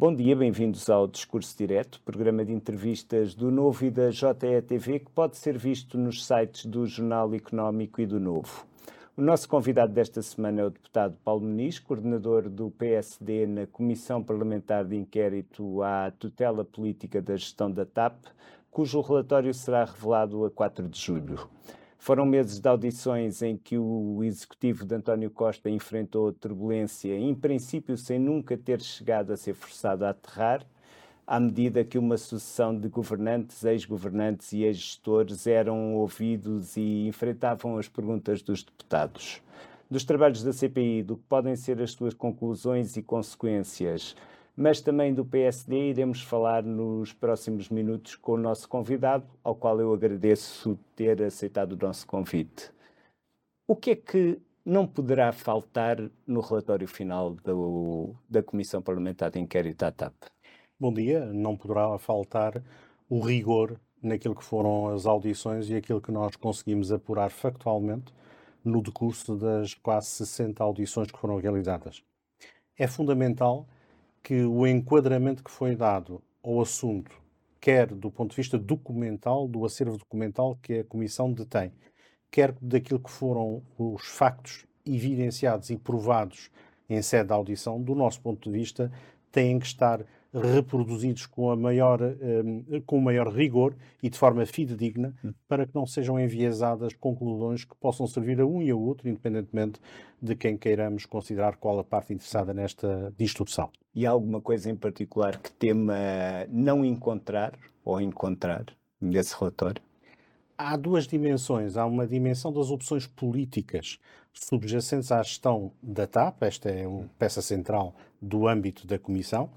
Bom dia, bem-vindos ao Discurso Direto, programa de entrevistas do Novo e da JETV que pode ser visto nos sites do Jornal Económico e do Novo. O nosso convidado desta semana é o deputado Paulo Muniz, coordenador do PSD na Comissão Parlamentar de Inquérito à Tutela Política da Gestão da TAP, cujo relatório será revelado a 4 de julho. Foram meses de audições em que o executivo de António Costa enfrentou turbulência, em princípio sem nunca ter chegado a ser forçado a aterrar, à medida que uma sucessão de governantes, ex-governantes e ex-gestores eram ouvidos e enfrentavam as perguntas dos deputados. Dos trabalhos da CPI, do que podem ser as suas conclusões e consequências, mas também do PSD. Iremos falar nos próximos minutos com o nosso convidado, ao qual eu agradeço ter aceitado o nosso convite. O que é que não poderá faltar no relatório final do, da Comissão Parlamentar de Inquérito à TAP? Bom dia. Não poderá faltar o rigor naquilo que foram as audições e aquilo que nós conseguimos apurar factualmente no decurso das quase 60 audições que foram realizadas. É fundamental que o enquadramento que foi dado ao assunto, quer do ponto de vista documental, do acervo documental que a Comissão detém, quer daquilo que foram os factos evidenciados e provados em sede de audição, do nosso ponto de vista, têm que estar reproduzidos com, a maior, um, com o maior rigor e de forma fidedigna, hum. para que não sejam enviesadas conclusões que possam servir a um e a outro, independentemente de quem queiramos considerar qual a parte interessada nesta distorção. E há alguma coisa em particular que tema não encontrar ou encontrar nesse relatório? Há duas dimensões. Há uma dimensão das opções políticas subjacentes à gestão da TAP, esta é uma peça central do âmbito da Comissão,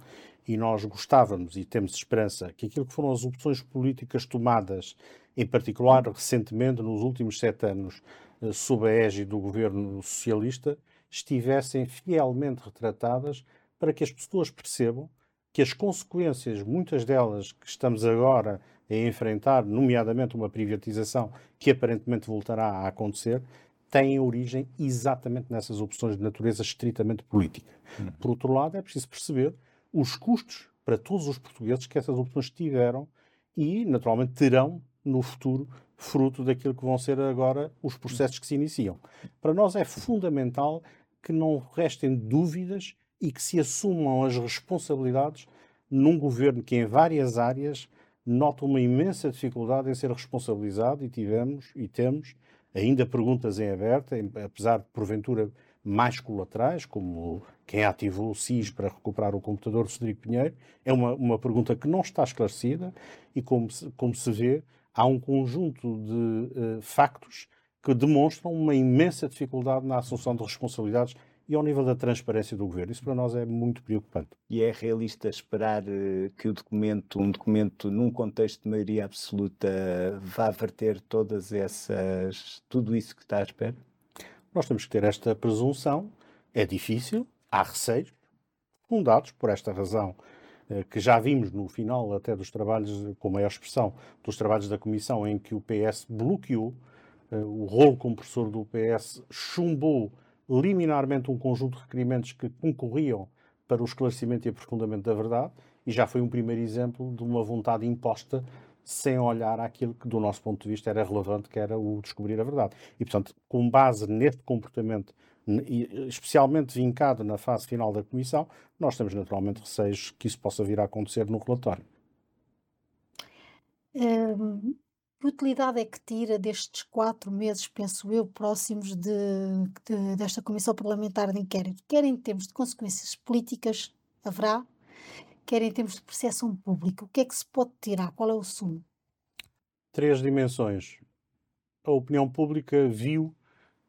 e nós gostávamos e temos esperança que aquilo que foram as opções políticas tomadas, em particular recentemente, nos últimos sete anos, eh, sob a égide do governo socialista, estivessem fielmente retratadas para que as pessoas percebam que as consequências, muitas delas que estamos agora a enfrentar, nomeadamente uma privatização que aparentemente voltará a acontecer, têm origem exatamente nessas opções de natureza estritamente política. Uhum. Por outro lado, é preciso perceber os custos para todos os portugueses que essas opções tiveram e, naturalmente, terão no futuro, fruto daquilo que vão ser agora os processos que se iniciam. Para nós é fundamental que não restem dúvidas e que se assumam as responsabilidades num governo que, em várias áreas, nota uma imensa dificuldade em ser responsabilizado e tivemos e temos ainda perguntas em aberto, apesar de porventura mais colaterais, como quem ativou o SIS para recuperar o computador de Pinheiro, é uma, uma pergunta que não está esclarecida e, como se, como se vê, há um conjunto de uh, factos que demonstram uma imensa dificuldade na assunção de responsabilidades e ao nível da transparência do governo. Isso para nós é muito preocupante. E é realista esperar uh, que o documento, um documento num contexto de maioria absoluta, vá verter todas essas, tudo isso que está à espera? Nós temos que ter esta presunção. É difícil, há receios, fundados por esta razão eh, que já vimos no final até dos trabalhos, com maior expressão, dos trabalhos da Comissão, em que o PS bloqueou eh, o rolo compressor do PS, chumbou liminarmente um conjunto de requerimentos que concorriam para o esclarecimento e aprofundamento da verdade, e já foi um primeiro exemplo de uma vontade imposta sem olhar aquilo que, do nosso ponto de vista, era relevante, que era o descobrir a verdade. E, portanto, com base neste comportamento, especialmente vincado na fase final da Comissão, nós temos naturalmente receios que isso possa vir a acontecer no relatório. Hum, que utilidade é que tira destes quatro meses, penso eu, próximos de, de, desta Comissão Parlamentar de Inquérito? Quer em termos de consequências políticas, haverá, quer em termos de percepção pública. O que é que se pode tirar? Qual é o sumo? Três dimensões. A opinião pública viu,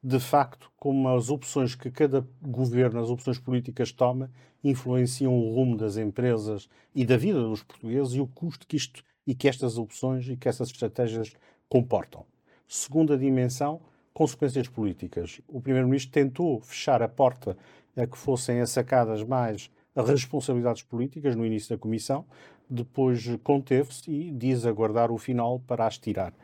de facto, como as opções que cada governo, as opções políticas toma, influenciam o rumo das empresas e da vida dos portugueses e o custo que isto e que estas opções e que essas estratégias comportam. Segunda dimensão, consequências políticas. O Primeiro-Ministro tentou fechar a porta a que fossem assacadas mais responsabilidades políticas no início da comissão, depois conteve-se e diz aguardar o final para as tirar.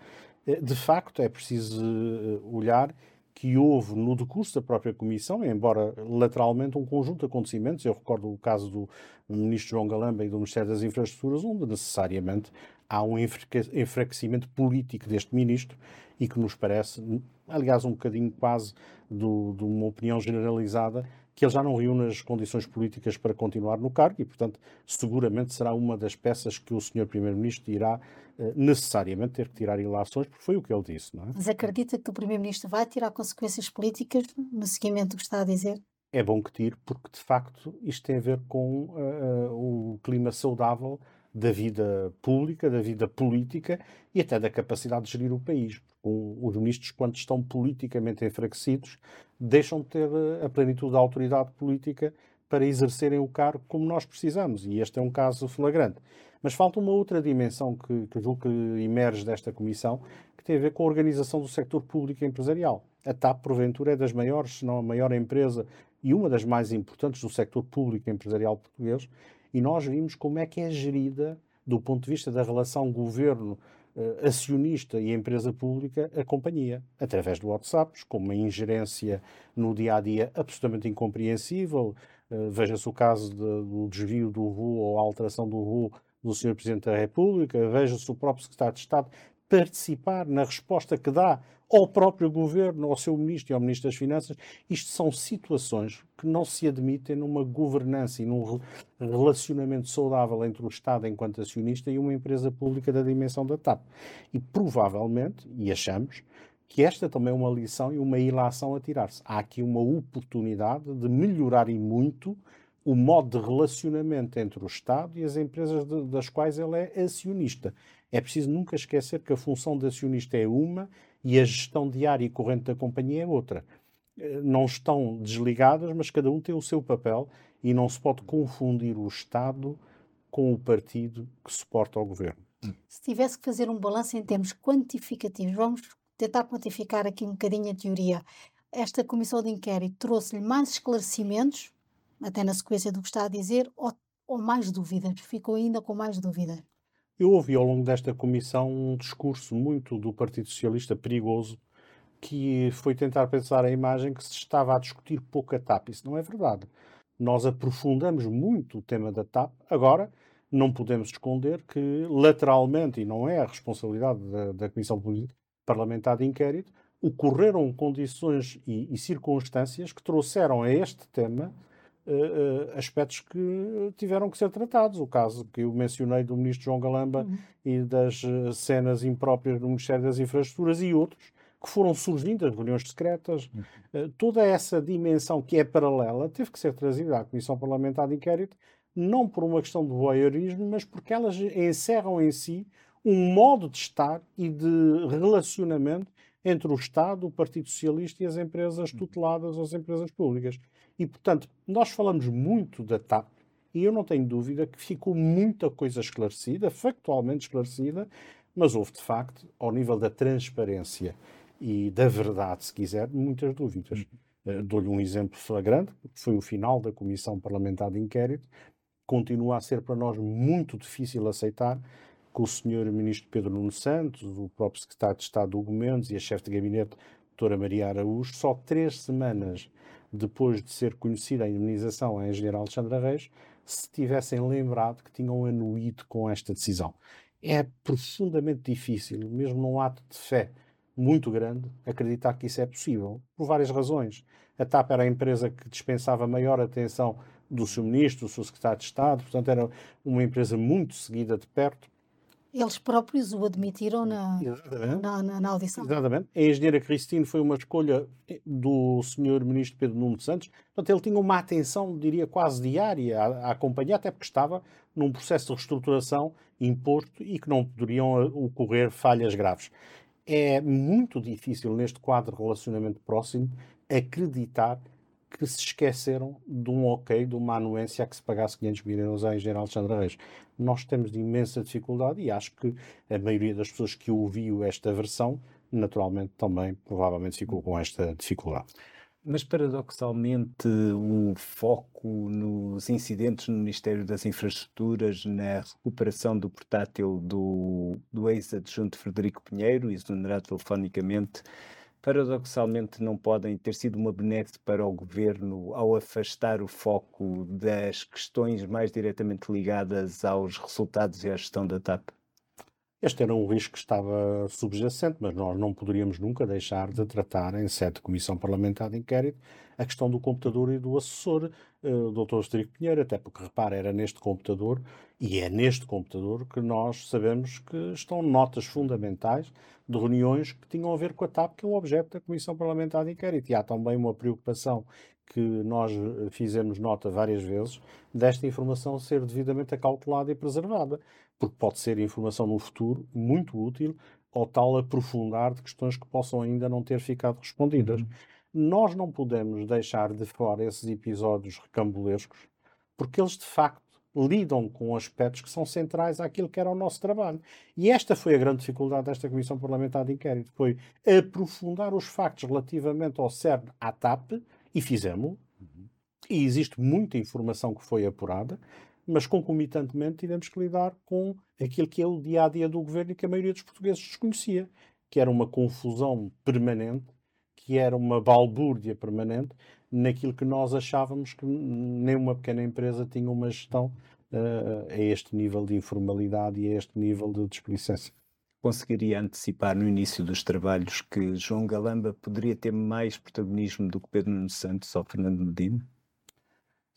Eh, de facto, é preciso eh, olhar que houve no decurso da própria Comissão, embora lateralmente um conjunto de acontecimentos, eu recordo o caso do Ministro João Galamba e do Ministério das Infraestruturas, onde necessariamente há um enfraquecimento político deste Ministro e que nos parece, aliás, um bocadinho quase de uma opinião generalizada, que ele já não reúne as condições políticas para continuar no cargo e, portanto, seguramente será uma das peças que o Sr. Primeiro-Ministro irá eh, necessariamente ter que tirar ilações, porque foi o que ele disse, não é? Mas acredita que o Primeiro-Ministro vai tirar consequências políticas no seguimento do que está a dizer? É bom que tire, porque de facto isto tem a ver com uh, uh, o clima saudável da vida pública, da vida política e até da capacidade de gerir o país. Os ministros, quando estão politicamente enfraquecidos, deixam de ter eh, a plenitude da autoridade política para exercerem o cargo como nós precisamos. E este é um caso flagrante. Mas falta uma outra dimensão que, que julgo que emerge desta comissão, que tem a ver com a organização do sector público e empresarial. A TAP, porventura, é das maiores, se não a maior empresa e uma das mais importantes do sector público e empresarial português, e nós vimos como é que é gerida, do ponto de vista da relação governo uh, acionista e empresa pública, a companhia, através do WhatsApp, com uma ingerência no dia a dia absolutamente incompreensível. Uh, Veja-se o caso de, do desvio do RU ou a alteração do RU do Sr. Presidente da República, veja-se o próprio Secretário de Estado participar na resposta que dá ao próprio governo, ao seu ministro e ao ministro das Finanças. Isto são situações que não se admitem numa governança e num relacionamento saudável entre o Estado enquanto acionista e uma empresa pública da dimensão da TAP. E provavelmente, e achamos, que esta também é uma lição e uma ilação a tirar-se. Há aqui uma oportunidade de melhorar e muito o modo de relacionamento entre o Estado e as empresas de, das quais ele é acionista. É preciso nunca esquecer que a função de acionista é uma e a gestão diária e corrente da companhia é outra. Eh, não estão desligadas, mas cada um tem o seu papel e não se pode confundir o Estado com o partido que suporta o governo. Se tivesse que fazer um balanço em termos quantificativos, vamos tentar quantificar aqui um bocadinho a teoria. Esta comissão de inquérito trouxe-lhe mais esclarecimentos, até na sequência do que está a dizer, ou, ou mais dúvidas? Ficou ainda com mais dúvidas? Eu ouvi ao longo desta comissão um discurso muito do Partido Socialista perigoso, que foi tentar pensar a imagem que se estava a discutir pouco a TAP. Isso não é verdade. Nós aprofundamos muito o tema da TAP. Agora, não podemos esconder que, lateralmente, e não é a responsabilidade da, da Comissão Parlamentar de Inquérito, ocorreram condições e, e circunstâncias que trouxeram a este tema uh, aspectos que tiveram que ser tratados. O caso que eu mencionei do ministro João Galamba uhum. e das uh, cenas impróprias do Ministério das Infraestruturas e outros que foram surgindo, as reuniões secretas, uhum. toda essa dimensão que é paralela teve que ser trazida à Comissão Parlamentar de Inquérito, não por uma questão de voyeurismo, mas porque elas encerram em si um modo de estar e de relacionamento entre o Estado, o Partido Socialista e as empresas uhum. tuteladas ou as empresas públicas. E, portanto, nós falamos muito da TAP e eu não tenho dúvida que ficou muita coisa esclarecida, factualmente esclarecida, mas houve, de facto, ao nível da transparência e da verdade, se quiser, muitas dúvidas. Uh, Dou-lhe um exemplo flagrante, que foi o final da Comissão Parlamentar de Inquérito. Continua a ser para nós muito difícil aceitar que o Sr. Ministro Pedro Nuno Santos, o próprio Secretário de Estado Hugo Mendes e a chefe de gabinete, doutora Maria Araújo, só três semanas depois de ser conhecida a indemnização à engenheira Alexandra Reis, se tivessem lembrado que tinham anuído com esta decisão. É profundamente difícil, mesmo num ato de fé muito grande, acreditar que isso é possível, por várias razões. A TAP era a empresa que dispensava maior atenção do seu ministro, do seu secretário de Estado, portanto era uma empresa muito seguida de perto eles próprios o admitiram na, na, na, na, audição. Exatamente. A engenheira Cristine foi uma escolha do senhor ministro Pedro Nuno Santos. Portanto, ele tinha uma atenção, diria, quase diária a, a acompanhar, até porque estava num processo de reestruturação imposto e que não poderiam ocorrer falhas graves. É muito difícil, neste quadro de relacionamento próximo, acreditar que se esqueceram de um ok, de uma anuência a que se pagasse 500 mil euros à engenheira Alexandra Reis. Nós temos de imensa dificuldade e acho que a maioria das pessoas que ouviu esta versão, naturalmente também provavelmente ficou com esta dificuldade. Mas, paradoxalmente, o foco nos incidentes no Ministério das Infraestruturas, na recuperação do portátil do, do ex-adjunto Frederico Pinheiro, exonerado telefonicamente, paradoxalmente não podem ter sido uma benéfica para o governo ao afastar o foco das questões mais diretamente ligadas aos resultados e à gestão da TAP? Este era um risco que estava subjacente, mas nós não poderíamos nunca deixar de tratar, em sede de Comissão Parlamentar de Inquérito, a questão do computador e do assessor, uh, o Dr. Rodrigo Pinheiro, até porque, repara, era neste computador, e é neste computador que nós sabemos que estão notas fundamentais de reuniões que tinham a ver com a TAP, que é o objeto da Comissão Parlamentar de Inquérito. E há também uma preocupação que nós eh, fizemos nota várias vezes desta informação ser devidamente acautelada e preservada porque pode ser informação no futuro muito útil ou tal aprofundar de questões que possam ainda não ter ficado respondidas. Uhum. Nós não podemos deixar de fora esses episódios recambulescos, porque eles de facto lidam com aspectos que são centrais àquilo que era o nosso trabalho. E esta foi a grande dificuldade desta Comissão Parlamentar de Inquérito, foi aprofundar os factos relativamente ao CERN, à TAP, e fizemos. Uhum. E existe muita informação que foi apurada, mas concomitantemente tivemos que lidar com aquilo que é o dia a dia do governo e que a maioria dos portugueses desconhecia, que era uma confusão permanente, que era uma balbúrdia permanente naquilo que nós achávamos que nem uma pequena empresa tinha uma gestão uh, a este nível de informalidade e a este nível de desplicência. Conseguiria antecipar no início dos trabalhos que João Galamba poderia ter mais protagonismo do que Pedro Nuno Santos ou Fernando Medina?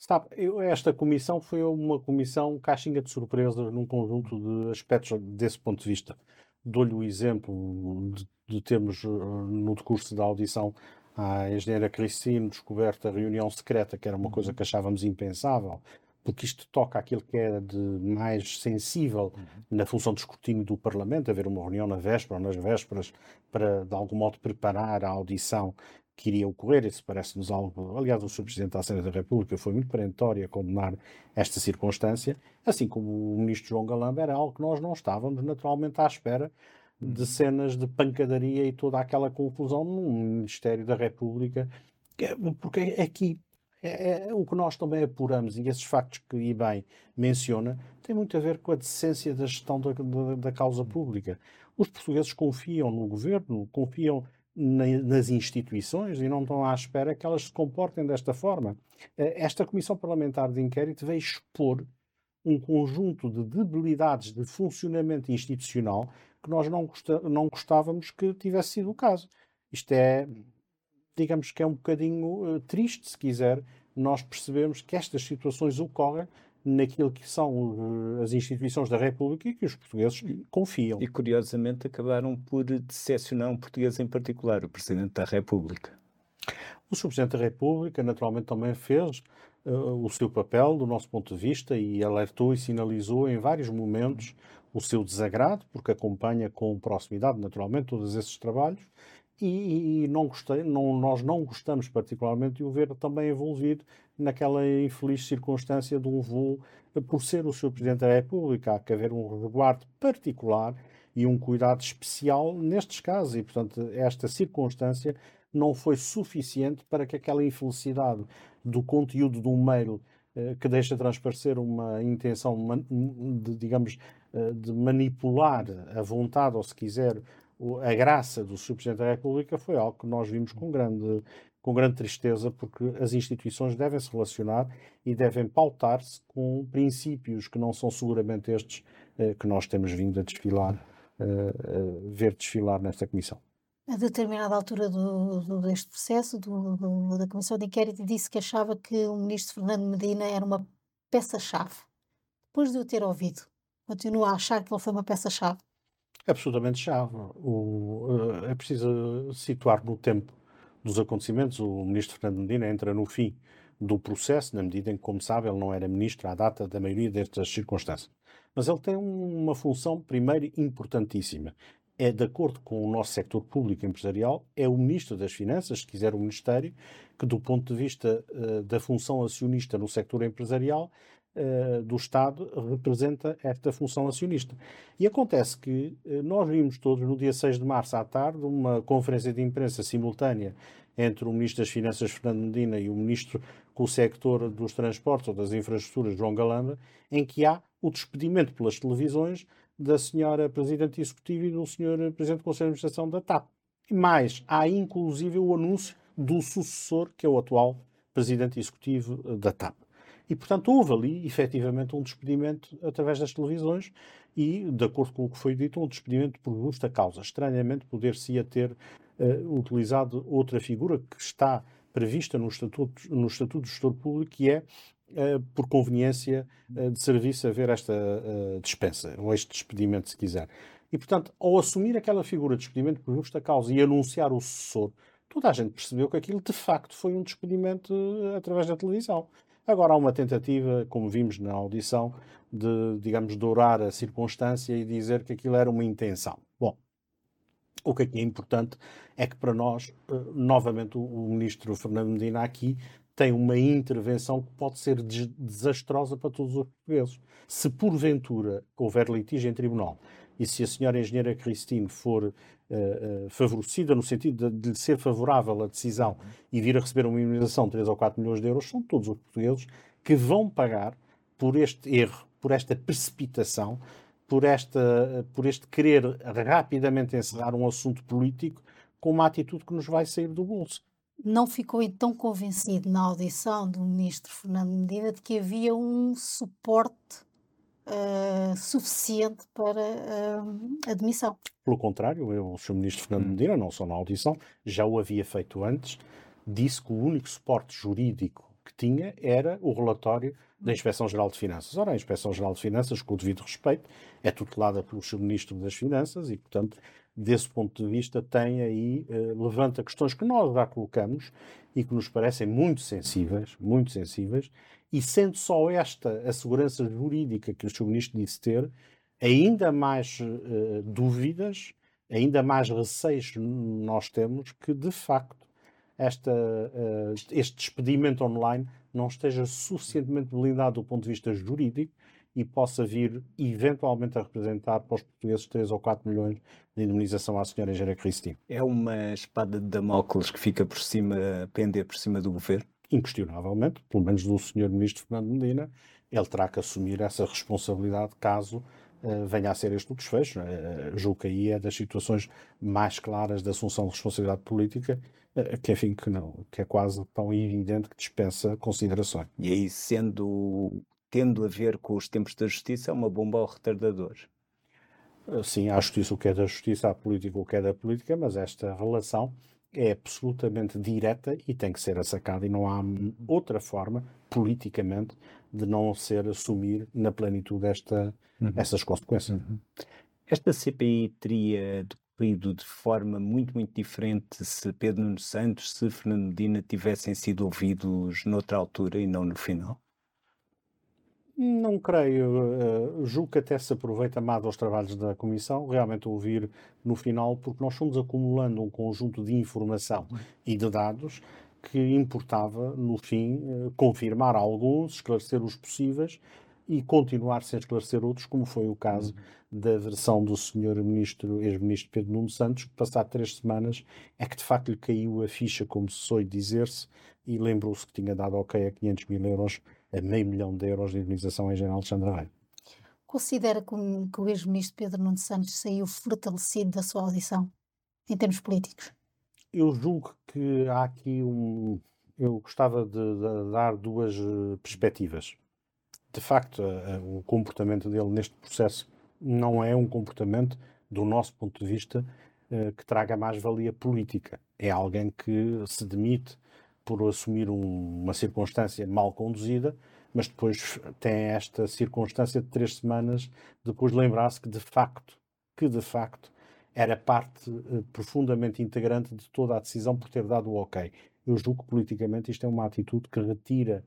Sabe, eu, esta comissão foi uma comissão caixinha de surpresas num conjunto de aspectos desse ponto de vista. Dou-lhe o exemplo de, de termos eh, no decurso da audição à engenheira Cristine descoberta a reunião secreta, que era uma coisa uhum. que achávamos impensável, porque isto toca aquilo que é de mais sensível uhum. na função de escrutínio do Parlamento, haver uma reunião na véspera ou nas vésperas para, de algum modo, preparar a audição que iria ocorrer, isso parece-nos algo. Aliás, o Sr. Presidente da Assembleia da República foi muito perentório a condenar esta circunstância, assim como o Ministro João Galamba era algo que nós não estávamos naturalmente à espera de uhum. cenas de pancadaria e toda aquela confusão no Ministério da República, é, porque aqui é, é, o que nós também apuramos e esses factos que e bem menciona tem muito a ver com a decência da gestão da, da, da causa pública. Os portugueses confiam no governo, confiam nas instituições e não estão à espera que elas se comportem desta forma. Eh, esta Comissão Parlamentar de Inquérito veio expor um conjunto de debilidades de funcionamento institucional que nós não, não gostávamos que tivesse sido o caso. Isto é, digamos que é um bocadinho uh, triste, se quiser, nós percebemos que estas situações ocorrem naquilo que são as instituições da República e que os portugueses confiam. E curiosamente acabaram por decepcionar um português em particular, o Presidente da República. O Sr. Presidente da República naturalmente também fez uh, o seu papel do nosso ponto de vista e alertou e sinalizou em vários momentos o seu desagrado, porque acompanha com proximidade naturalmente todos esses trabalhos e, e não gostei, não, nós não gostamos particularmente de o ver também envolvido naquela infeliz circunstância de um voo, por ser o Sr. Presidente da República, há que haver um resguardo particular e um cuidado especial nestes casos, e portanto esta circunstância não foi suficiente para que aquela infelicidade do conteúdo de um mail eh, que deixa transparecer uma intenção, de, digamos, eh, de manipular a vontade, ou se quiser, a graça do Sr. Presidente da República foi algo que nós vimos com grande, com grande tristeza, porque as instituições devem se relacionar e devem pautar-se com princípios que não são seguramente estes eh, que nós temos vindo a desfilar, eh, a ver desfilar nesta Comissão. A determinada altura do, do, deste processo, do, do, da Comissão de Inquérito, disse que achava que o Ministro Fernando Medina era uma peça-chave. Depois de o ter ouvido, continua a achar que ele foi uma peça-chave? absolutamente chave. O, uh, é preciso situar no tempo dos acontecimentos. O ministro Fernando Medina entra no fim do processo, na medida em que, como sabe, ele não era ministro à data da maioria destas circunstâncias. Mas ele tem uma função, primeiro, importantíssima. É, de acordo com o nosso sector público empresarial, é o Ministro das Finanças, se quiser o Ministério, que, do ponto de vista uh, da função acionista no sector empresarial, uh, do Estado representa esta função acionista. E acontece que uh, nós vimos todos no dia 6 de março à tarde uma conferência de imprensa simultânea entre o Ministro das Finanças, Fernando Medina, e o Ministro com o sector dos transportes ou das infraestruturas, João Galamba, em que há o despedimento pelas televisões da senhora Presidente Executiva e do senhor Presidente do Conselho de Administração da TAP. Mas há inclusive o anúncio do sucessor, que é o atual presidente executivo eh, da TAP. E, portanto, houve ali, efetivamente, um despedimento através das televisões e, de acordo com o que foi dito, um despedimento por justa causa. Estranhamente, poder-se-ia ter uh, utilizado outra figura que está prevista no Estatuto, no estatuto do Gestor Público, que é, uh, por conveniência uh, de serviço, haver esta dispensa, ou este despedimento, se quiser. E, portanto, ao assumir aquela figura de despedimento por justa causa e anunciar o sucessor, toda a gente percebeu que aquilo de facto foi um despedimento através da televisão. Agora há uma tentativa, como vimos na audição, de, digamos, dourar a circunstância e dizer que aquilo era uma intenção. Bom, o que aqui é importante é que para nós, uh, novamente, o ministro Fernando Medina aqui tem uma intervenção que pode ser desastrosa para todos os portugueses. Se porventura houver litígio em tribunal e se a senhora engenheira Cristine for uh, uh, favorecida no sentido de, de lhe ser favorável a decisão e vir a receber uma imunização de 3 ou 4 milhões de euros, são todos os portugueses que vão pagar por este erro, por esta precipitação, por, esta, por este querer rapidamente encerrar um assunto político com uma atitude que nos vai sair do bolso. Não ficou então convencido na audição do ministro Fernando Medina de que havia um suporte uh, suficiente para uh, admissão. Pelo contrário, eu, o Sr. Ministro Fernando hum. Medina, não só na audição, já o havia feito antes, disse que o único suporte jurídico que tinha era o relatório da Inspeção-Geral de Finanças. Ora, a Inspeção-Geral de Finanças, com o devido respeito, é tutelada pelo Sr. Ministro das Finanças e, portanto, desse ponto de vista, tem aí, eh, levanta questões que nós já colocamos e que nos parecem muito sensíveis, muito sensíveis, e sendo só esta a segurança jurídica que o Sr. Ministro disse ter, ainda mais uh, dúvidas, ainda mais receios nós temos que, de facto, esta, uh, este despedimento online não esteja suficientemente blindado do ponto de vista jurídico e possa vir eventualmente a representar para os portugueses 3 ou 4 milhões de indemnização à senhora Engenheira Cristina. É uma espada de Damocles que fica por cima, pender por cima do governo? inquestionavelmente, pelo menos do Sr. Ministro Fernando Medina, ele terá que assumir essa responsabilidade caso uh, venha a ser este o desfecho. Uh, julgo que aí é das situações mais claras da assunção de responsabilidade política, uh, que enfim, que não, que é quase tão evidente que dispensa considerações. E aí, sendo, tendo a ver com os tempos da justiça, é uma bomba ao retardador. Sim, há justiça o que é da justiça, há política o que é da política, mas esta relação é absolutamente direta e tem que ser assacada, e não há outra forma, politicamente, de não ser assumir na plenitude esta, uhum. essas consequências. Uhum. Esta CPI teria decorrido de forma muito, muito diferente se Pedro Nuno Santos, se Fernando Medina tivessem sido ouvidos noutra altura e não no final? Não creio. Uh, julgo que até se aproveita mais aos trabalhos da Comissão, realmente ouvir no final, porque nós fomos acumulando um conjunto de informação e de dados que importava, no fim, uh, confirmar alguns, esclarecer os possíveis e continuar sem esclarecer outros, como foi o caso uhum. da versão do Sr. Ministro, ex-Ministro Pedro Nuno Santos, que passado três semanas é que de facto lhe caiu a ficha, como se soube dizer-se, e lembrou-se que tinha dado ok a 500 mil euros a meio milhão de euros de indemnização em General Alexandre Rei. Considera que, que o ex-ministro Pedro Nuno Santos saiu fortalecido da sua audição, em termos políticos? Eu julgo que há aqui um. Eu gostava de, de dar duas eh, perspectivas. De facto, o comportamento dele neste processo não é um comportamento, do nosso ponto de vista, eh, que traga mais valia política. É alguém que se demite por assumir um, uma circunstância mal conduzida, mas depois tem esta circunstância de três semanas depois de lembrar-se que de facto, que de facto era parte uh, profundamente integrante de toda a decisão por ter dado o ok. Eu julgo que politicamente isto é uma atitude que retira,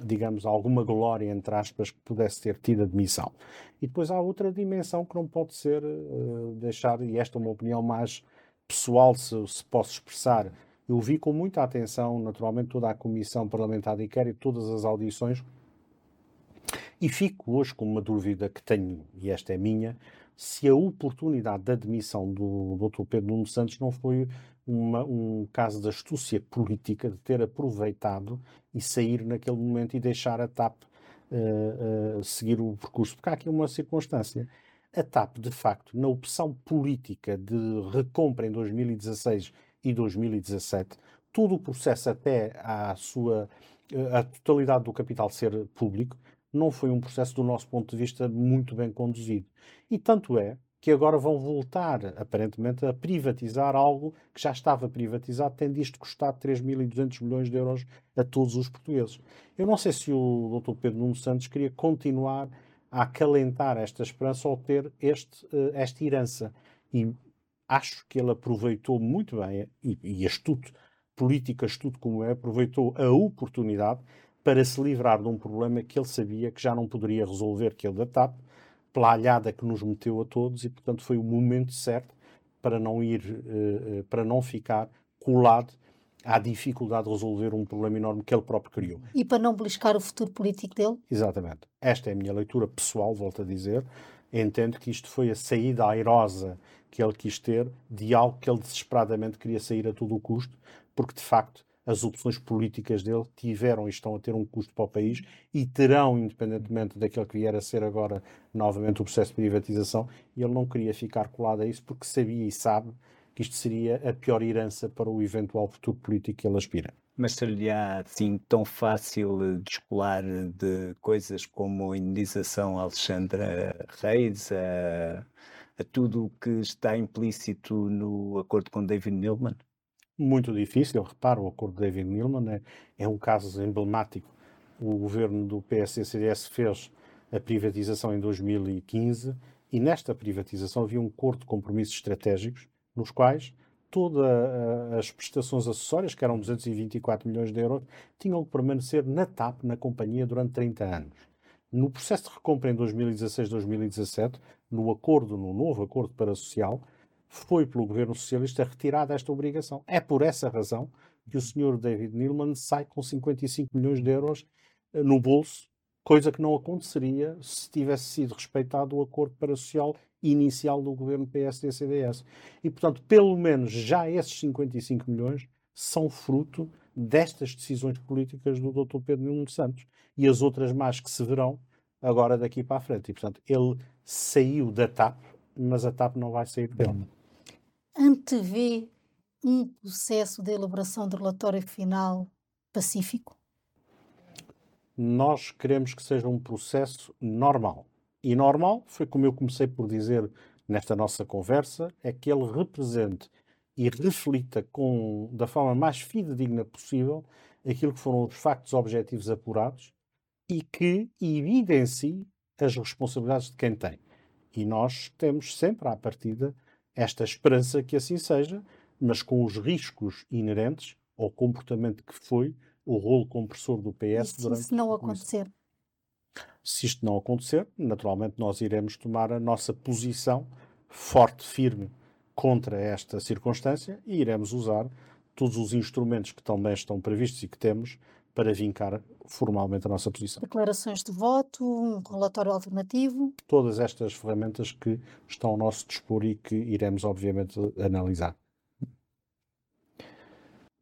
digamos, alguma glória, entre aspas, que pudesse ter tido admissão. E depois há outra dimensão que não pode ser uh, deixar, e esta é uma opinião mais pessoal, se, se posso expressar, eu vi com muita atenção, naturalmente, toda a Comissão Parlamentar de Inquérito, todas as audições, e fico hoje com uma dúvida que tenho, e esta é minha, se a oportunidade da admissão do Dr. Pedro Nuno Santos não foi uma, um caso de astúcia política, de ter aproveitado e sair naquele momento e deixar a TAP uh, uh, seguir o percurso. Porque há aqui uma circunstância. a TAP, de facto, na opção política de recompra em 2016 e 2017, todo o processo até à sua a totalidade do capital ser público, não foi um processo, do nosso ponto de vista, muito bem conduzido. E tanto é que agora vão voltar, aparentemente, a privatizar algo que já estava privatizado, tendo isto custado 3.200 milhões de euros a todos os portugueses. Eu não sei se o Dr. Pedro Nuno Santos queria continuar a acalentar esta esperança ou ter este, eh, esta herança. E acho que ele aproveitou muito bem, e, e astuto, política astuto como é, aproveitou a oportunidade para se livrar de um problema que ele sabia que já não poderia resolver, que é o da TAP, pela alhada que nos meteu a todos e, portanto, foi o momento certo para não ir, uh, para não ficar colado à dificuldade de resolver um problema enorme que ele próprio criou. E para não beliscar o futuro político dele? Exatamente. Esta é a minha leitura pessoal, volto a dizer. Entendo que isto foi a saída airosa que ele quis ter de algo que ele desesperadamente queria sair a todo o custo, porque de facto as opções políticas dele tiveram e estão a ter um custo para o país e terão, independentemente daquilo que vier a ser agora novamente o processo de privatização, e ele não queria ficar colado a isso porque sabia e sabe que isto seria a pior herança para o eventual futuro político que ele aspira. Mas seria assim tão fácil descolar de coisas como a indenização Alexandra Reis, a, a tudo o que está implícito no acordo com David Neilman? muito difícil. Repara, o acordo de David Neilman é, é um caso emblemático. O governo do PSD-CDS fez a privatização em 2015 e nesta privatização havia um acordo de compromissos estratégicos nos quais todas as prestações acessórias, que eram 224 milhões de euros, tinham que permanecer na TAP, na companhia, durante 30 anos. No processo de recompra em 2016-2017, no acordo, no novo acordo para social, foi pelo governo socialista retirada esta obrigação. É por essa razão que o senhor David Neilman sai com 55 milhões de euros eh, no bolso, coisa que não aconteceria se tivesse sido respeitado o acordo para social inicial do governo PSD-CDS. E, portanto, pelo menos já esses 55 milhões são fruto destas decisões políticas do Dr. Pedro Nuno Santos e as outras mais que se verão agora daqui para a frente. E, portanto, ele saiu da TAP, mas a TAP não vai sair dele antevê um processo de elaboração do relatório final pacífico? Nós queremos que seja um processo normal. E normal foi como eu comecei por dizer nesta nossa conversa, é que ele represente e reflita com, da forma mais fidedigna possível aquilo que foram os factos objetivos apurados e que evidencie as responsabilidades de quem tem. E nós temos sempre à partida esta esperança que assim seja, mas com os riscos inerentes ao comportamento que foi o rolo compressor do PS se durante isso não acontecer? Se isto não acontecer, naturalmente nós iremos tomar a nossa posição forte, firme contra esta circunstância e iremos usar todos os instrumentos que também estão previstos e que temos para vincar formalmente a nossa posição. Declarações de voto, um relatório alternativo. Todas estas ferramentas que estão ao nosso dispor e que iremos, obviamente, analisar.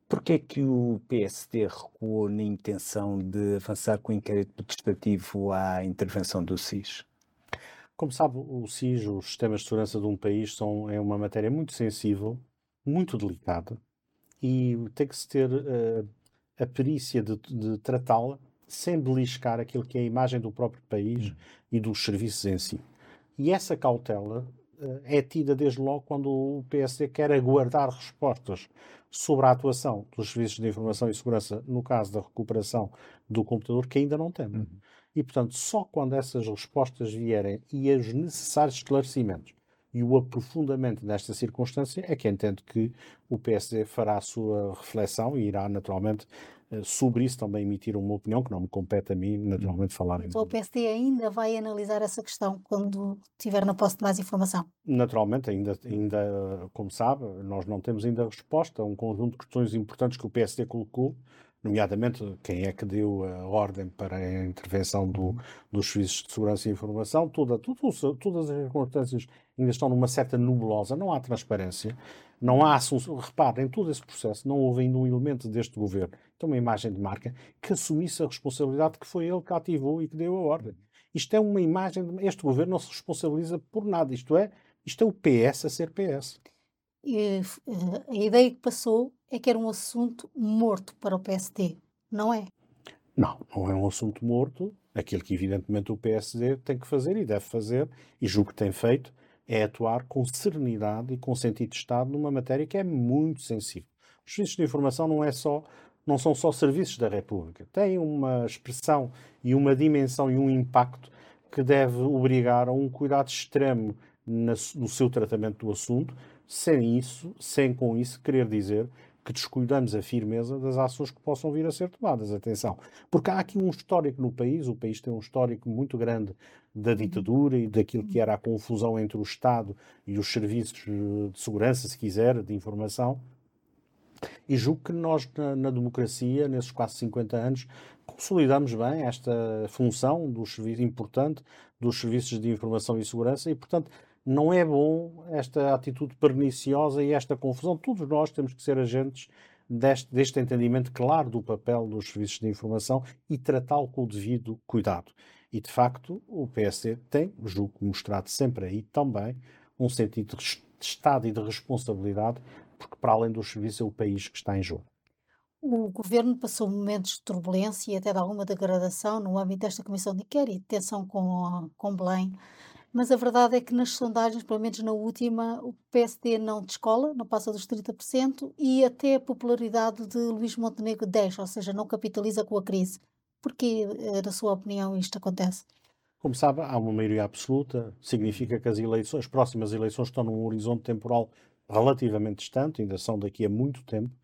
Porquê é que o PSD recuou na intenção de avançar com o inquérito protestativo à intervenção do SIS? Como sabe, o SIS, os sistemas de segurança de um país, são, é uma matéria muito sensível, muito delicada e tem que se ter uh, a perícia de, de tratá-la sem beliscar aquilo que é a imagem do próprio país uhum. e dos serviços em si. E essa cautela uh, é tida desde logo quando o PSD quer aguardar respostas sobre a atuação dos serviços de informação e segurança no caso da recuperação do computador, que ainda não temos. Uhum. E, portanto, só quando essas respostas vierem e os necessários esclarecimentos e o aprofundamento desta circunstância é que entendo que o PSD fará a sua reflexão e irá naturalmente eh, sobre isso também emitir uma opinião que não me compete a mim naturalmente falar. Então o PSD ainda vai analisar essa questão quando tiver na posse de mais informação? Naturalmente, ainda, ainda como sabe, nós não temos ainda resposta a um conjunto de questões importantes que o PSD colocou nomeadamente quem é que deu a ordem para a intervenção do, dos serviços de segurança e informação, toda, tudo, todas as circunstâncias ainda estão numa certa nebulosa, não há transparência, não há assunção. Reparem, em todo esse processo não houve ainda um elemento deste governo, então uma imagem de marca, que assumisse a responsabilidade que foi ele que ativou e que deu a ordem. Isto é uma imagem. De, este governo não se responsabiliza por nada. Isto é, isto é o PS a ser PS. E, eh, a ideia que passou é que era um assunto morto para o PSD, não é? Não, não é um assunto morto. Aquilo que, evidentemente, o PSD tem que fazer e deve fazer, e julgo que tem feito, é atuar com serenidade e com sentido de Estado numa matéria que é muito sensível. Os serviços de informação não, é só, não são só serviços da República. Têm uma expressão e uma dimensão e um impacto que deve obrigar a um cuidado extremo no seu tratamento do assunto, sem isso, sem com isso querer dizer que descuidamos a firmeza das ações que possam vir a ser tomadas. Atenção, porque há aqui um histórico no país, o país tem um histórico muito grande da ditadura e daquilo que era a confusão entre o Estado e os serviços de segurança, se quiser, de informação. E julgo que nós, na, na democracia, nesses quase 50 anos, consolidamos bem esta função dos serviços, importante dos serviços de informação e segurança e, portanto, não é bom esta atitude perniciosa e esta confusão. Todos nós temos que ser agentes deste, deste entendimento claro do papel dos serviços de informação e tratá-lo com o devido cuidado. E, de facto, o PSD tem, julgo, mostrado sempre aí também um sentido de Estado e de responsabilidade, porque, para além dos serviços, é o país que está em jogo. O governo passou momentos de turbulência e até de alguma degradação no âmbito desta comissão de inquérito, tensão com, com Belém. Mas a verdade é que nas sondagens, pelo menos na última, o PSD não descola, não passa dos 30%, e até a popularidade de Luís Montenegro desce, ou seja, não capitaliza com a crise. Porquê, eh, na sua opinião, isto acontece? Como sabe, há uma maioria absoluta, significa que as eleições, as próximas eleições estão num horizonte temporal relativamente distante, ainda são daqui a muito tempo,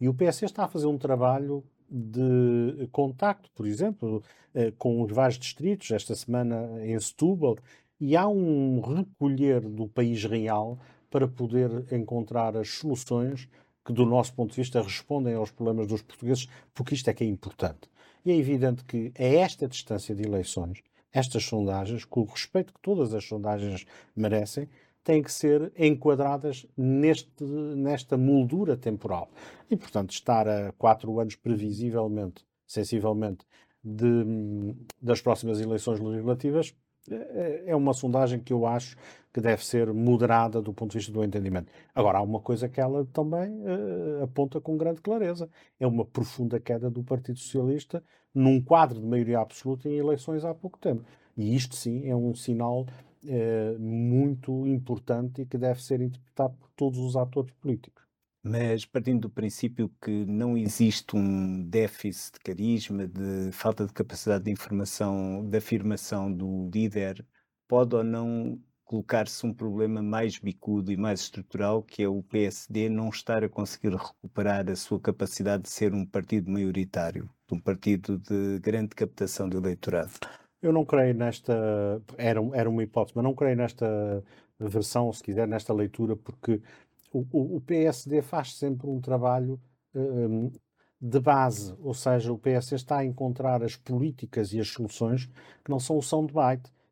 e o PSD está a fazer um trabalho de contacto, por exemplo, eh, com os vários distritos, esta semana em Setúbal, e há um recolher do país real para poder encontrar as soluções que, do nosso ponto de vista, respondem aos problemas dos portugueses, porque isto é que é importante. E é evidente que a esta distância de eleições, estas sondagens, com o respeito que todas as sondagens merecem, têm que ser enquadradas neste, nesta moldura temporal. E, portanto, estar a quatro anos previsivelmente, sensivelmente, de, das próximas eleições legislativas é, é uma sondagem que eu acho que deve ser moderada do ponto de vista do entendimento. Agora, há uma coisa que ela também uh, aponta com grande clareza: é uma profunda queda do Partido Socialista num quadro de maioria absoluta em eleições há pouco tempo. E isto sim é um sinal uh, muito importante e que deve ser interpretado por todos os atores políticos. Mas partindo do princípio que não existe um déficit de carisma, de falta de capacidade de informação, de afirmação do líder, pode ou não colocar-se um problema mais bicudo e mais estrutural, que é o PSD não estar a conseguir recuperar a sua capacidade de ser um partido maioritário, um partido de grande captação de eleitorado. Eu não creio nesta. Era, era uma hipótese, mas não creio nesta versão, se quiser, nesta leitura, porque o, o, PSD faz sempre um trabalho um, de base, ou seja, o PSD está a encontrar as políticas e as soluções que não são o de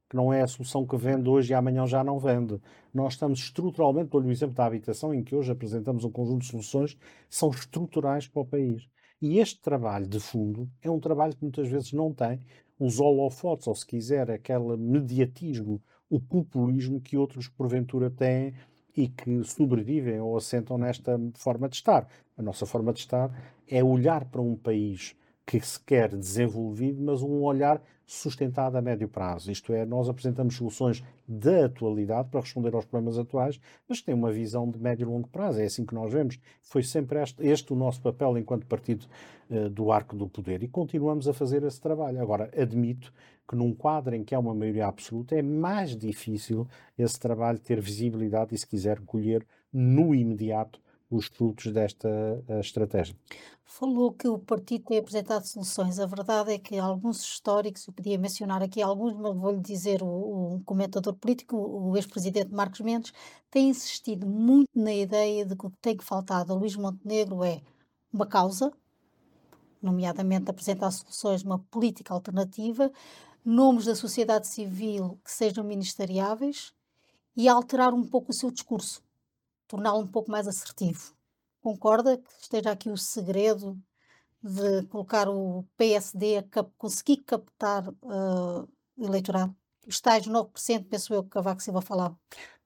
que não é a solução que vende hoje e amanhã já não vende. Nós estamos estruturalmente, dou-lhe o exemplo da habitação, em que hoje apresentamos um conjunto de soluções que são estruturais para o país. E este trabalho de fundo é um trabalho que muitas vezes não tem os holofotes, ou se quiser, aquele mediatismo, o populismo que outros porventura têm e que sobrevivem ou assentam nesta forma de estar. A nossa forma de estar é olhar para um país que se quer desenvolvido, mas um olhar sustentado a médio prazo. Isto é, nós apresentamos soluções da atualidade para responder aos problemas atuais, mas que têm uma visão de médio e longo prazo. É assim que nós vemos. Foi sempre este, este o nosso papel enquanto partido uh, do arco do poder e continuamos a fazer esse trabalho. Agora, admito que num quadro em que há uma maioria absoluta é mais difícil esse trabalho ter visibilidade e, se quiser, colher no imediato os frutos desta uh, estratégia. Falou que o partido tem apresentado soluções. A verdade é que alguns históricos, eu podia mencionar aqui alguns, mas vou-lhe dizer, o, o comentador político, o ex-presidente Marcos Mendes, tem insistido muito na ideia de que o que tem que faltar a Luís Montenegro é uma causa, nomeadamente apresentar soluções, uma política alternativa, nomes da sociedade civil que sejam ministeriáveis e alterar um pouco o seu discurso, torná-lo um pouco mais assertivo. Concorda que esteja aqui o segredo de colocar o PSD a cap conseguir captar uh, eleitoral? Os tais 9%, penso eu, que Cavaco Silva falava.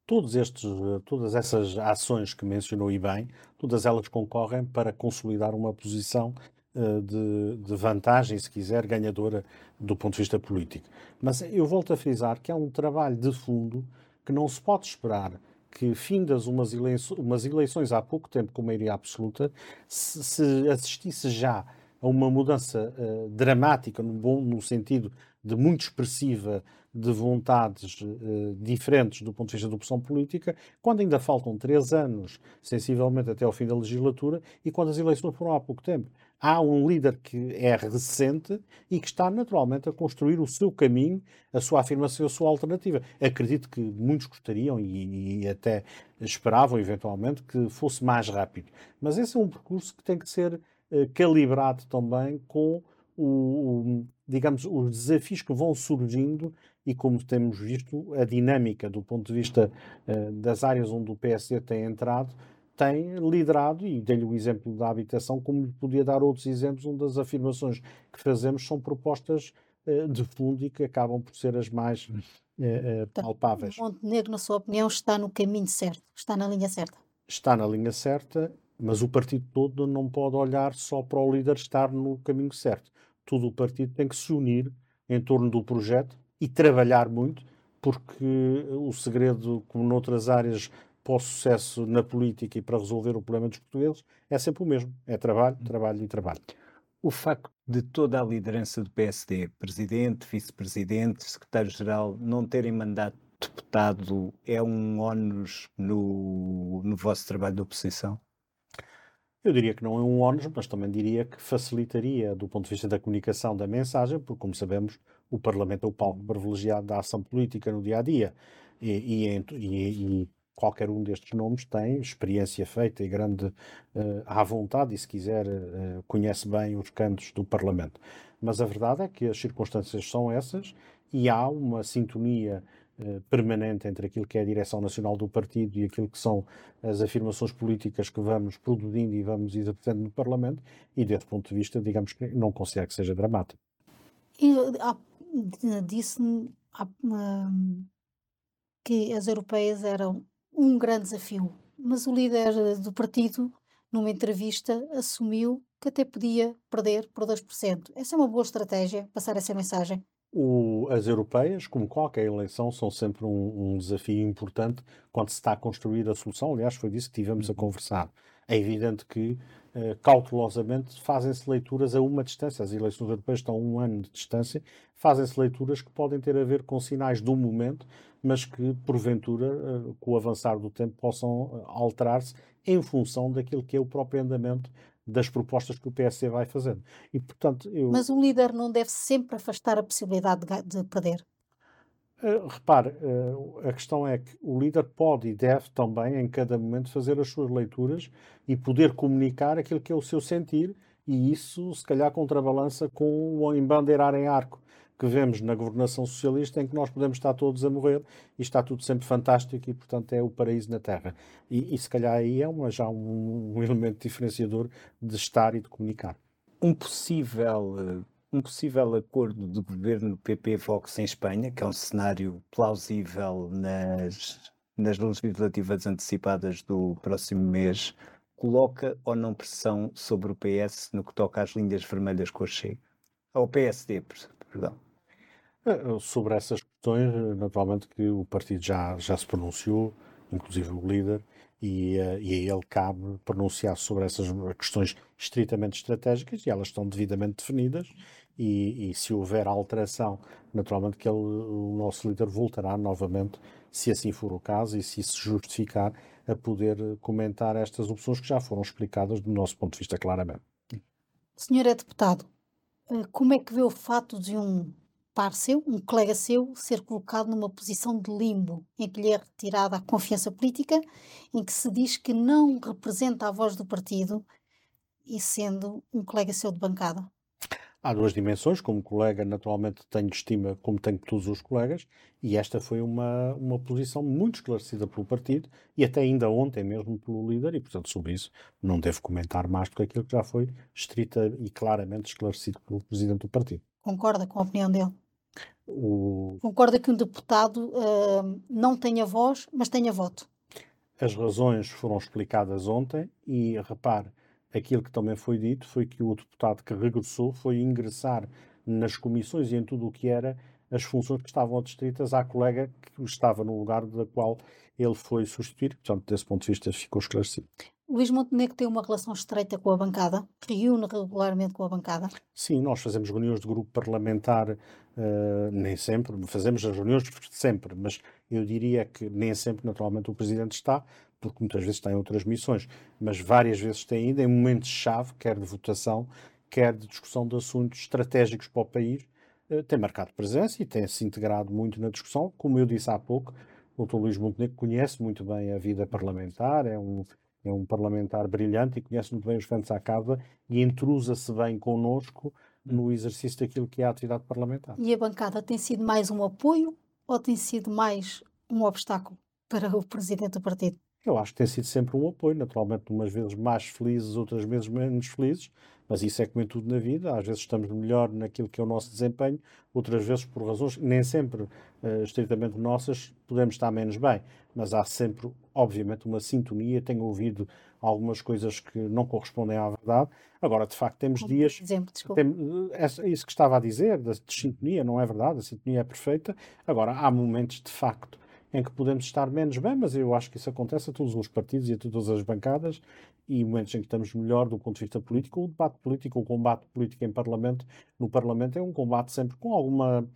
Todos estes, todas essas ações que mencionou e bem, todas elas concorrem para consolidar uma posição de, de, vantagem, se quiser, ganhadora do ponto de vista político. Mas eu volto a frisar que há um trabalho de fundo que não se pode esperar que, findas umas eleições, umas eleições há pouco tempo com maioria absoluta, se, se assistisse já a uma mudança uh, dramática, no, bom, no sentido de muito expressiva de vontades uh, diferentes do ponto de vista da opção política, quando ainda faltam três anos, sensivelmente até ao fim da legislatura, e quando as eleições foram há pouco tempo. Há um líder que é recente e que está naturalmente a construir o seu caminho, a sua afirmação, a sua alternativa. Acredito que muitos gostariam e, e até esperavam, eventualmente, que fosse mais rápido. Mas esse é um percurso que tem que ser uh, calibrado também com o, o, digamos, os desafios que vão surgindo e como temos visto, a dinâmica do ponto de vista uh, das áreas onde o PSD tem entrado tem liderado, e dei-lhe o exemplo da habitação, como lhe podia dar outros exemplos onde as afirmações que fazemos são propostas uh, de fundo e que acabam por ser as mais uh, palpáveis. Montenegro, na sua opinião, está no caminho certo, está na linha certa? Está na linha certa, mas o partido todo não pode olhar só para o líder estar no caminho certo. Todo o partido tem que se unir em torno do projeto e trabalhar muito, porque o segredo, como noutras áreas, para o sucesso na política e para resolver o problema dos portugueses é sempre o mesmo: é trabalho, trabalho e trabalho. O facto de toda a liderança do PSD, presidente, vice-presidente, secretário-geral, não terem mandato deputado é um ónus no, no vosso trabalho de oposição? Eu diria que não é um ónus, mas também diria que facilitaria, do ponto de vista da comunicação da mensagem, porque, como sabemos, o Parlamento é o palco privilegiado da ação política no dia a dia. E, e, e, e qualquer um destes nomes tem experiência feita e grande uh, à vontade, e se quiser, uh, conhece bem os cantos do Parlamento. Mas a verdade é que as circunstâncias são essas e há uma sintonia uh, permanente entre aquilo que é a direção nacional do partido e aquilo que são as afirmações políticas que vamos produzindo e vamos exercendo no Parlamento, e desse ponto de vista, digamos que não considero que seja dramático. E, disse-me que as europeias eram um grande desafio, mas o líder do partido, numa entrevista, assumiu que até podia perder por 2%. Essa é uma boa estratégia, passar essa mensagem. O, as europeias, como qualquer eleição, são sempre um, um, desafio importante quando se está a construir a solução. Aliás, foi disso que tivemos a uhum. conversar. É evidente que, uh, cautelosamente, fazem-se leituras a uma distância. As eleições europeias estão a um ano de distância. Fazem-se leituras que podem ter a ver com sinais do momento, mas que, porventura, uh, com o avançar do tempo, possam uh, alterar-se em função daquilo que é o próprio andamento das propostas que o PSD vai fazendo. E, portanto, eu... Mas o líder não deve sempre afastar a possibilidade de, de perder? Uh, repare, uh, a questão é que o líder pode e deve também, em cada momento, fazer as suas leituras e poder comunicar aquilo que é o seu sentir, e isso, se calhar, contrabalança com o embandeirar em arco que vemos na governação socialista, em que nós podemos estar todos a morrer e está tudo sempre fantástico e, portanto, é o paraíso na Terra. E, e se calhar aí é uma, já um, um elemento diferenciador de estar e de comunicar. Um possível um possível acordo do governo PP-Vox em Espanha, que é um cenário plausível nas, nas legislativas antecipadas do próximo mês, coloca ou não pressão sobre o PS no que toca às linhas vermelhas com o Chega? Ao PSD, perdão. Eh, sobre essas questões, eh, naturalmente que o partido já, já se pronunciou, inclusive o líder, e, uh, e a ele cabe pronunciar sobre essas questões estritamente estratégicas e elas estão devidamente definidas e, e, se houver alteração, naturalmente que ele, o nosso líder voltará novamente, se assim for o caso e se isso justificar, a poder comentar estas opções que já foram explicadas do nosso ponto de vista claramente. Senhor é deputado, como é que vê o fato de um par seu, um colega seu, ser colocado numa posição de limbo, em que lhe é retirada a confiança política, em que se diz que não representa a voz do partido e sendo um colega seu de bancada? Há duas dimensões, como colega naturalmente tenho estima, como tenho todos os colegas, e esta foi uma, uma posição muito esclarecida pelo partido e até ainda ontem mesmo pelo líder, e portanto sobre isso não devo comentar mais do que aquilo que já foi estrita e claramente esclarecido pelo presidente do partido. Concorda com a opinião dele? O... Concorda que um deputado uh, não tenha voz, mas tenha voto? As razões foram explicadas ontem e, repare, aquilo que também foi dito foi que o deputado que regressou foi ingressar nas comissões e em tudo o que era as funções que estavam adstritas à colega que estava no lugar da qual ele foi substituir. Portanto, desse ponto de vista, ficou esclarecido. Luís Montenegro tem uma relação estreita com a bancada? Reúne regularmente com a bancada? Sim, nós fazemos reuniões de grupo parlamentar, uh, nem sempre, fazemos as reuniões sempre, mas eu diria que nem sempre, naturalmente, o Presidente está, porque muitas vezes tem outras missões, mas várias vezes tem ido em momentos-chave, quer de votação, quer de discussão de assuntos estratégicos para o país, uh, tem marcado presença e tem se integrado muito na discussão. Como eu disse há pouco, o Dr. Luís Montenegro conhece muito bem a vida parlamentar, é um é um parlamentar brilhante e conhece muito bem os ventos à casa e intrusa-se bem connosco no exercício daquilo que é a atividade parlamentar. E a bancada tem sido mais um apoio ou tem sido mais um obstáculo para o presidente do partido? Eu acho que tem sido sempre um apoio, naturalmente, umas vezes mais felizes, outras vezes menos felizes, mas isso é como em tudo na vida. Às vezes estamos melhor naquilo que é o nosso desempenho, outras vezes, por razões nem sempre uh, estritamente nossas, podemos estar menos bem, mas há sempre, obviamente, uma sintonia. Tenho ouvido algumas coisas que não correspondem à verdade. Agora, de facto, temos Como dias. Exemplo, desculpa. Tem, é isso que estava a dizer, da de sintonia, não é verdade, a sintonia é perfeita. Agora, há momentos, de facto, em que podemos estar menos bem, mas eu acho que isso acontece a todos os partidos e a todas as bancadas, e momentos em que estamos melhor do ponto de vista político. O debate político, o combate político em Parlamento, no Parlamento é um combate sempre com alguma.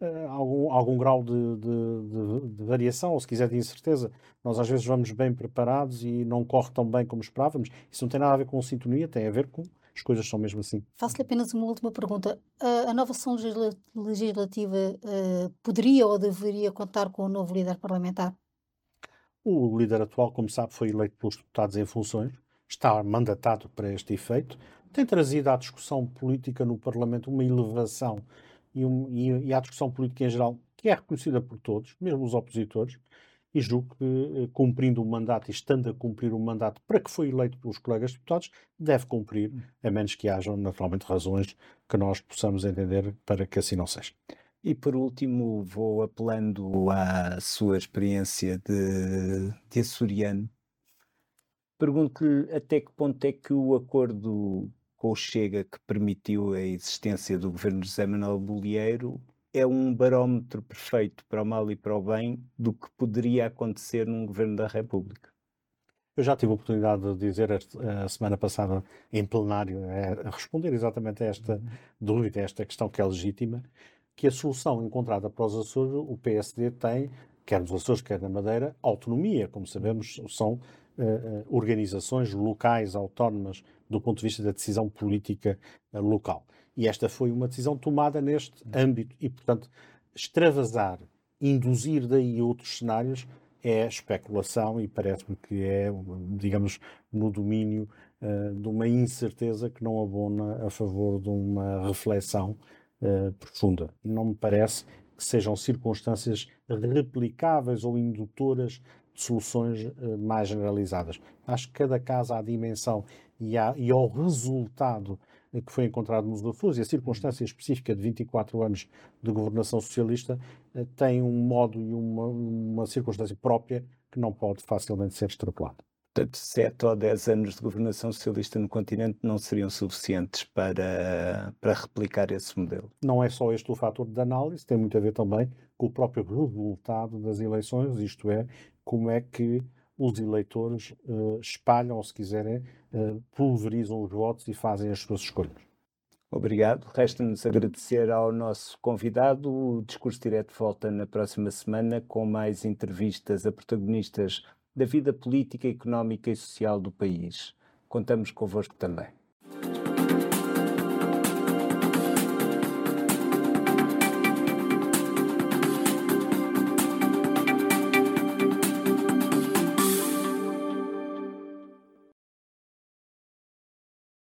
Uh, algum, algum grau de, de, de, de, variação, ou se quiser de incerteza. Nós às vezes vamos bem preparados e não corre tão bem como esperávamos. Isso não tem nada a ver com sintonia, tem a ver com as coisas são mesmo assim. Faço-lhe apenas uma última pergunta. A, a nova sessão legislativa uh, poderia ou deveria contar com um novo líder parlamentar? O líder atual, como sabe, foi eleito pelos deputados em funções, está mandatado para este efeito, tem trazido à discussão política no Parlamento uma elevação e, um, e, e à discussão política em geral, que é reconhecida por todos, mesmo os opositores, e julgo que, eh, cumprindo o mandato e estando a cumprir o mandato para que foi eleito pelos colegas deputados, deve cumprir, a menos que hajam naturalmente razões que nós possamos entender para que assim não seja. E por último, vou apelando à sua experiência de, de açoriano. Pergunto-lhe até que ponto é que o acordo com o Chega que permitiu a existência do governo de José Manuel Bolieiro é um barómetro perfeito para o mal e para o bem do que poderia acontecer num governo da República. Eu já tive a oportunidade de dizer a semana passada em plenário, a responder exatamente a esta dúvida, a esta questão que é legítima, que a solução encontrada para os Açores, o PSD tem, quer nos Açores, quer na Madeira, autonomia. Como sabemos, são uh, organizações locais, autónomas, do ponto de vista da decisão política uh, local. E esta foi uma decisão tomada neste âmbito e, portanto, extravasar, induzir daí outros cenários é especulação e parece-me que é, digamos, no domínio uh, de uma incerteza que não abona a favor de uma reflexão uh, profunda. Não me parece que sejam circunstâncias replicáveis ou indutoras de soluções uh, mais generalizadas. Acho que cada caso há dimensão e, há, e ao resultado que foi encontrado nos Açores e a circunstância específica de 24 anos de governação socialista eh, tem um modo e uma, uma circunstância própria que não pode facilmente ser extrapolada. Portanto, 7 ou 10 anos de governação socialista no continente não seriam suficientes para, para replicar esse modelo. Não é só este o fator de análise, tem muito a ver também com o próprio resultado das eleições, isto é, como é que os eleitores uh, espalham, se quiserem, uh, pulverizam os votos e fazem as suas escolhas. Obrigado. Resta-nos agradecer ao nosso convidado. O Discurso Direto volta na próxima semana com mais entrevistas a protagonistas da vida política, económica e social do país. Contamos convosco também.